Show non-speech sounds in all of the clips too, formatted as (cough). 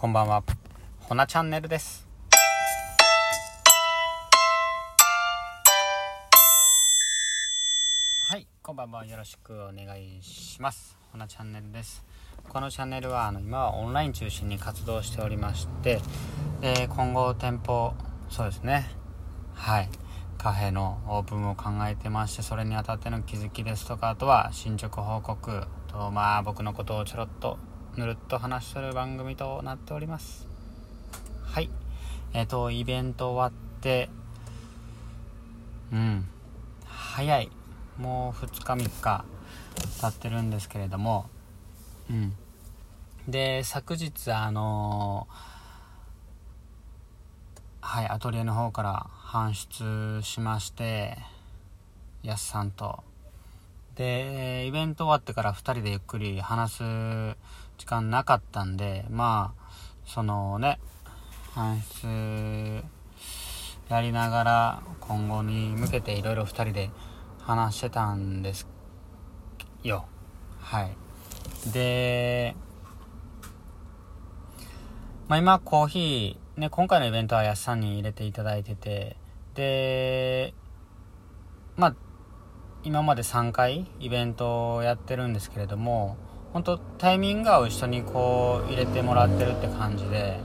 こんばんは。ほなチャンネルです。はい、こんばんは。よろしくお願いします。ほなチャンネルです。このチャンネルはあの今はオンライン中心に活動しておりまして、で今後店舗、そうですね。はい。カフェのオープンを考えてましてそれにあたっての気づきですとかあとは進捗報告とまあ僕のことをちょろっとぬるっと話する番組となっております。はい。えっ、ー、とイベント終わってうん。早い。もう2日3日経ってるんですけれどもうん。で昨日あのー、はいアトリエの方から搬出しましてやすさんと。でイベント終わってから2人でゆっくり話す時間なかったんでまあそのね搬出やりながら今後に向けていろいろ2人で話してたんですよ。はい。でまあ今コーヒーね今回のイベントはやっさんに入れていただいててでまあ今まで3回イベントをやってるんですけれども本当タイミング合う人にこう入れてもらってるって感じで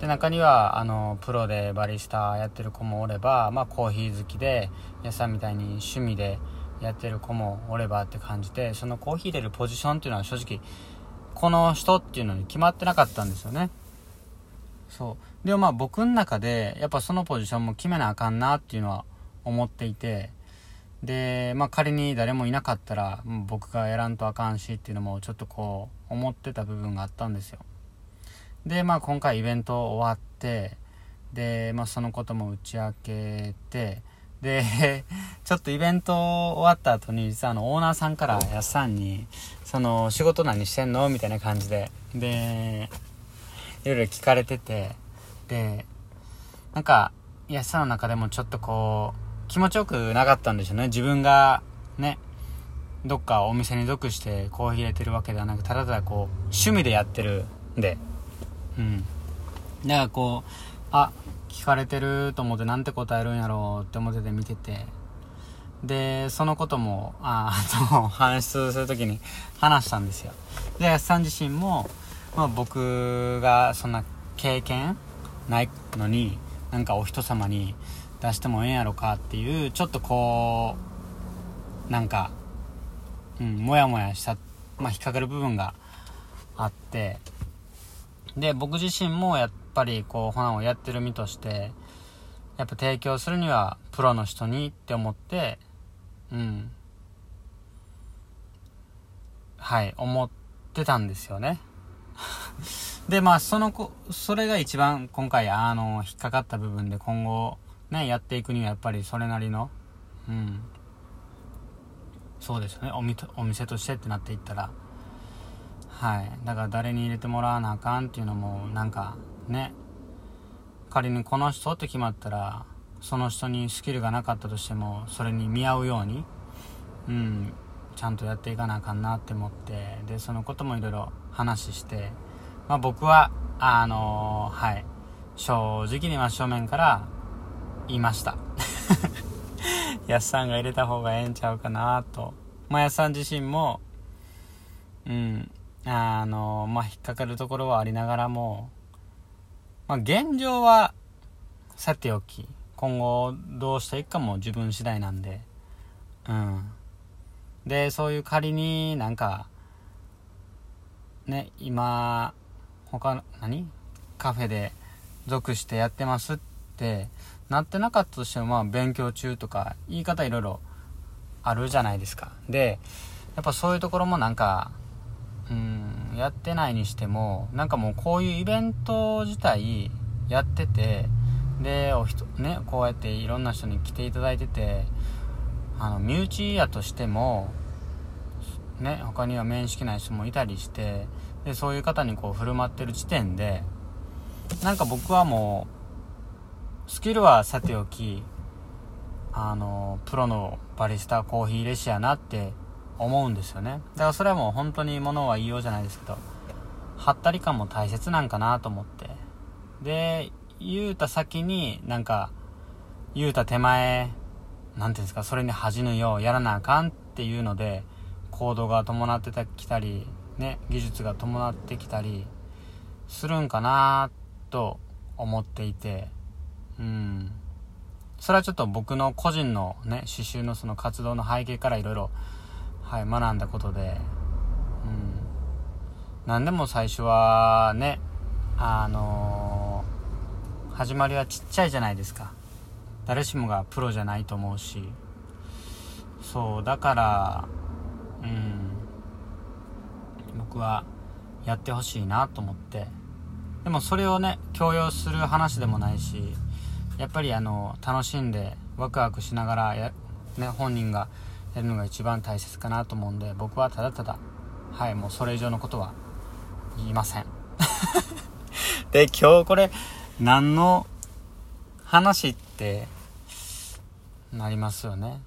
で中にはあのプロでバリスタやってる子もおれば、まあ、コーヒー好きで皆さんみたいに趣味でやってる子もおればって感じでそのコーヒー入れるポジションっていうのは正直この人っていうのに決まってなかったんですよね。そう。でもまあ僕の中でやっぱそのポジションも決めなあかんなっていうのは思っていてで、まあ、仮に誰もいなかったら僕がやらんとあかんしっていうのもちょっとこう思ってた部分があったんですよで、まあ、今回イベント終わってで、まあ、そのことも打ち明けてで (laughs) ちょっとイベント終わった後に実はあのオーナーさんからやっさんに「その仕事何してんの?」みたいな感じででいろいろ聞かれててでなんかやっさんの中でもちょっとこう気持ちよくなかったんでしょうね。自分が、ね、どっかお店に属してコーヒー入れてるわけではなく、ただただこう、趣味でやってるんで、うん。だからこう、あ、聞かれてると思ってなんて答えるんやろうって思ってて見てて、で、そのことも、あの、搬出するときに話したんですよ。で、安さん自身も、まあ僕がそんな経験ないのに、なんかお人様に、出してもええんやろかっていうちょっとこうなんかうんモヤモヤしたまあ引っかかる部分があってで僕自身もやっぱりこう花をやってる身としてやっぱ提供するにはプロの人にって思ってうん。はい思ってたんですよね。(laughs) でまあその子それが一番今回あの引っかかった部分で今後ね、やっていくにはやっぱりそれなりの、うん、そうですよね。おみお店としてってなっていったら、はい。だから誰に入れてもらわなあかんっていうのも、なんか、ね、仮にこの人って決まったら、その人にスキルがなかったとしても、それに見合うように、うん、ちゃんとやっていかなあかんなって思って、で、そのこともいろいろ話して、まあ僕は、あのー、はい、正直に真正面から、言いました。(laughs) やっさんが入れた方がええんちゃうかなと。まあ、やっさん自身も、うん、あの、まあ、引っかかるところはありながらも、まあ、現状は、さておき、今後どうしていくかも自分次第なんで、うん。で、そういう仮になんか、ね、今、他の、何？カフェで属してやってますって、なってなかったとしても、まあ、勉強中とか、言い方いろいろあるじゃないですか。で、やっぱそういうところもなんか、うん、やってないにしても、なんかもうこういうイベント自体やってて、で、お人、ね、こうやっていろんな人に来ていただいてて、あの、身内やとしても、ね、他には面識ない人もいたりして、で、そういう方にこう振る舞ってる時点で、なんか僕はもう、スキルはさておき、あの、プロのバリスタコーヒーレシやなって思うんですよね。だからそれはもう本当にものは言いようじゃないですけど、はったり感も大切なんかなと思ってで言うた先になんか言うた手前何ていうんですかそれに恥じぬようやらなあかんっていうので行動が伴ってきたりね技術が伴ってきたりするんかなと思っていてうん。それはちょっと僕の個人のね刺繍のその活動の背景からいろいろはい学んだことでうん。何でも最初はねあのー、始まりはちっちゃいじゃないですか。誰しもがプロじゃないと思うし。そうだからうん。僕はやってほしいなと思って。でもそれをね強要する話でもないしやっぱりあの楽しんでワクワクしながらや、ね、本人がやるのが一番大切かなと思うんで僕はただただはいもうそれ以上のことは言いません。(laughs) で今日これ何の話ってなりますよね。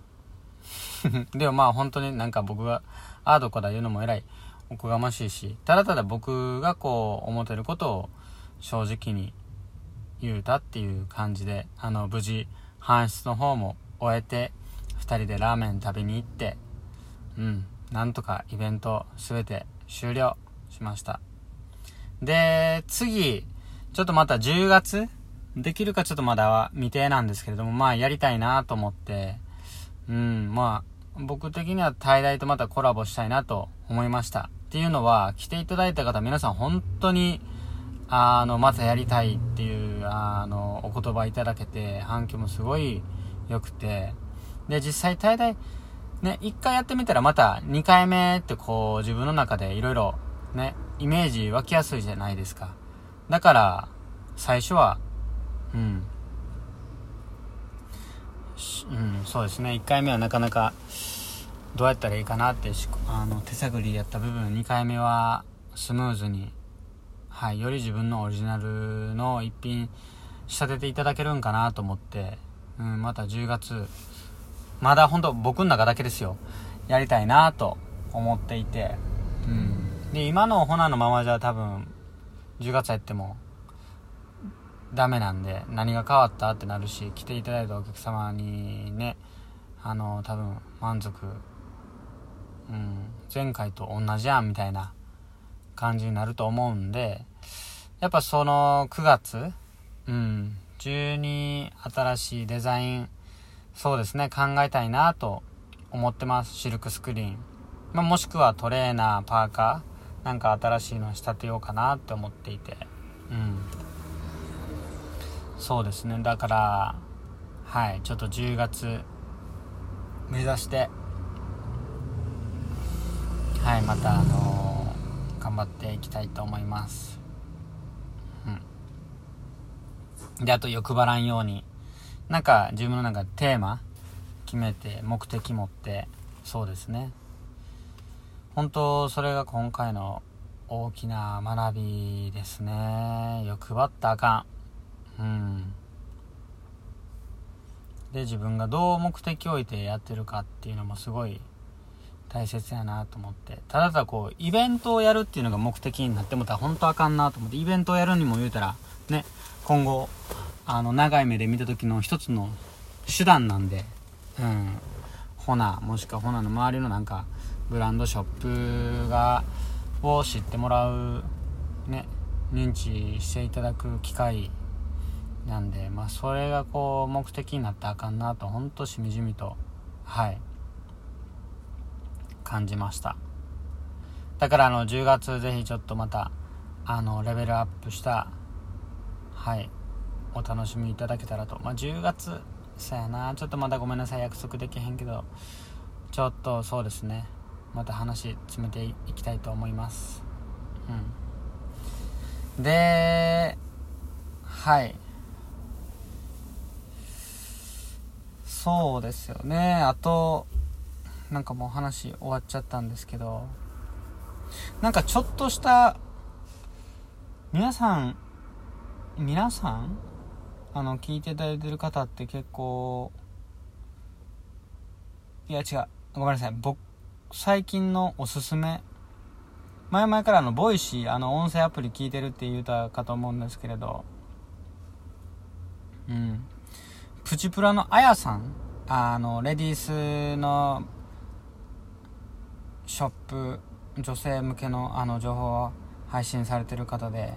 (laughs) でもまあ本当になんか僕がああどこだ言うのもえらいおこがましいしただただ僕がこう思ってることを正直に言うたっていう感じであの無事搬出の方も終えて2人でラーメン食べに行ってうんなんとかイベント全て終了しました。で次ちょっとまた10月できるかちょっとまだ未定なんですけれどもまあやりたいなと思ってうんまあ僕的には大々とまたコラボしたいなと思いました。っていうのは来ていただいた方皆さん本当にあの、またやりたいっていう、あの、お言葉いただけて、反響もすごい良くて、で、実際大体、ね、一回やってみたらまた二回目ってこう、自分の中でいろいろ、ね、イメージ湧きやすいじゃないですか。だから、最初は、うん。うん、そうですね。1回目はなかなか、どうやったらいいかなってあの手探りやった部分2回目はスムーズにはい、より自分のオリジナルの一品仕立てていただけるんかなと思って、うん、また10月、まだ本当僕の中だけですよ、やりたいなと思っていて、うん。で、今のホナのままじゃ多分、10月やっても、ダメなんで、何が変わったってなるし、来ていただいたお客様にね、あの、多分、満足、うん、前回と同じやんみたいな。感じになると思うんで、やっぱその9月、うん、中に新しいデザイン、そうですね、考えたいなと思ってます。シルクスクリーン。まあ、もしくはトレーナー、パーカー、なんか新しいの仕立てようかなって思っていて、うん。そうですね、だから、はい、ちょっと10月目指して、はい、またあのー頑張っていきたいと思います。うん。であと欲張らんように。なんか自分の中でテーマ決めて目的持って。そうですね。本当それが今回の大きな学びですね。欲張ったあかん。うん。で自分がどう目的を置いてやってるかっていうのもすごい大切やなと思って。ただただこうイベントをやるっていうのが目的になってもたら本当あかんなと思って。イベントをやるにも言うたらね今後あの長い目で見た時の一つの手段なんでうん。ホナもしくはホナの周りのなんかブランドショップがを知ってもらうね認知していただく機会なんでまあそれがこう目的になったらあかんなとほんとしみじみと。はい。感じました。だからあの10月ぜひちょっとまたあのレベルアップしたはいお楽しみいただけたらと。まあ10月そやな。ちょっとまだごめんなさい約束できへんけどちょっとそうですね。また話詰めていきたいと思います。うん。ではい。そうですよね。あとなんかもう話終わっちゃったんですけど、なんかちょっとした、皆さん、皆さん？あの、聞いていただいてる方って結構、いや違う、ごめんなさい。僕、最近のおすすめ。前々からあの、ボイシー、あの、音声アプリ聞いてるって言うたかと思うんですけれど、うん。プチプラのあやさん、あの、レディースのショップ、女性向けのあの情報を配信されてる方で、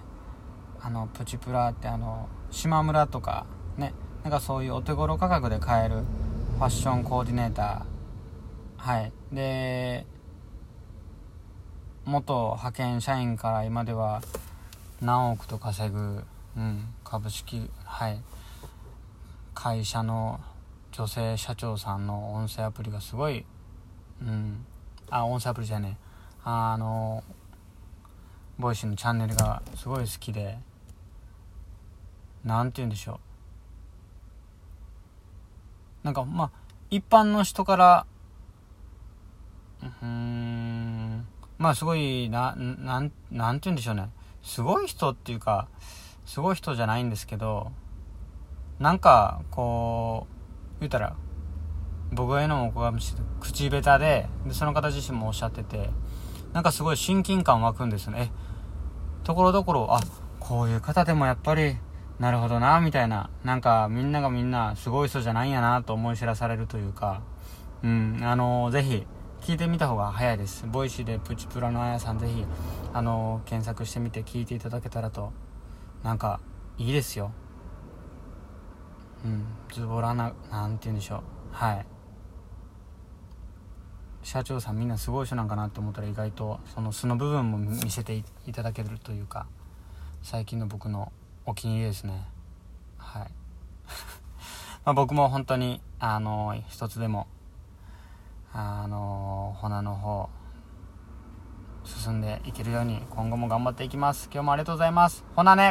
あの、プチプラってあの、島村とか、ね、なんかそういうお手頃価格で買えるファッションコーディネーター、はい。で、元派遣社員から今では何億と稼ぐ、うん、株式、はい、会社の女性社長さんの音声アプリがすごい、うん、あ、音声アプリじゃね。あの、ボイシーのチャンネルがすごい好きで、なんて言うんでしょう。なんか、まあ、一般の人から、うん、まあすごい、な、なん、なんて言うんでしょうね。すごい人っていうか、すごい人じゃないんですけど、なんか、こう、言うたら、僕が言うのもおこがましい口下手でで、その方自身もおっしゃってて、なんかすごい親近感湧くんですね。ところどころ、あ、こういう方でもやっぱり、なるほどな、みたいな。なんかみんながみんなすごい人じゃないんやなと思い知らされるというか、うん、あのー、ぜひ、聞いてみた方が早いです。ボイシーでプチプラのあやさんぜひ、あのー、検索してみて聞いていただけたらと、なんか、いいですよ。うん、ズボラな、なんて言うんでしょう。はい。社長さんみんなすごい人なんかなって思ったら意外とその素の部分も見せていただけるというか最近の僕のお気に入りですね。はい。(laughs) ま僕も本当にあの一つでもあのホナの方進んでいけるように今後も頑張っていきます。今日もありがとうございます。ほなね。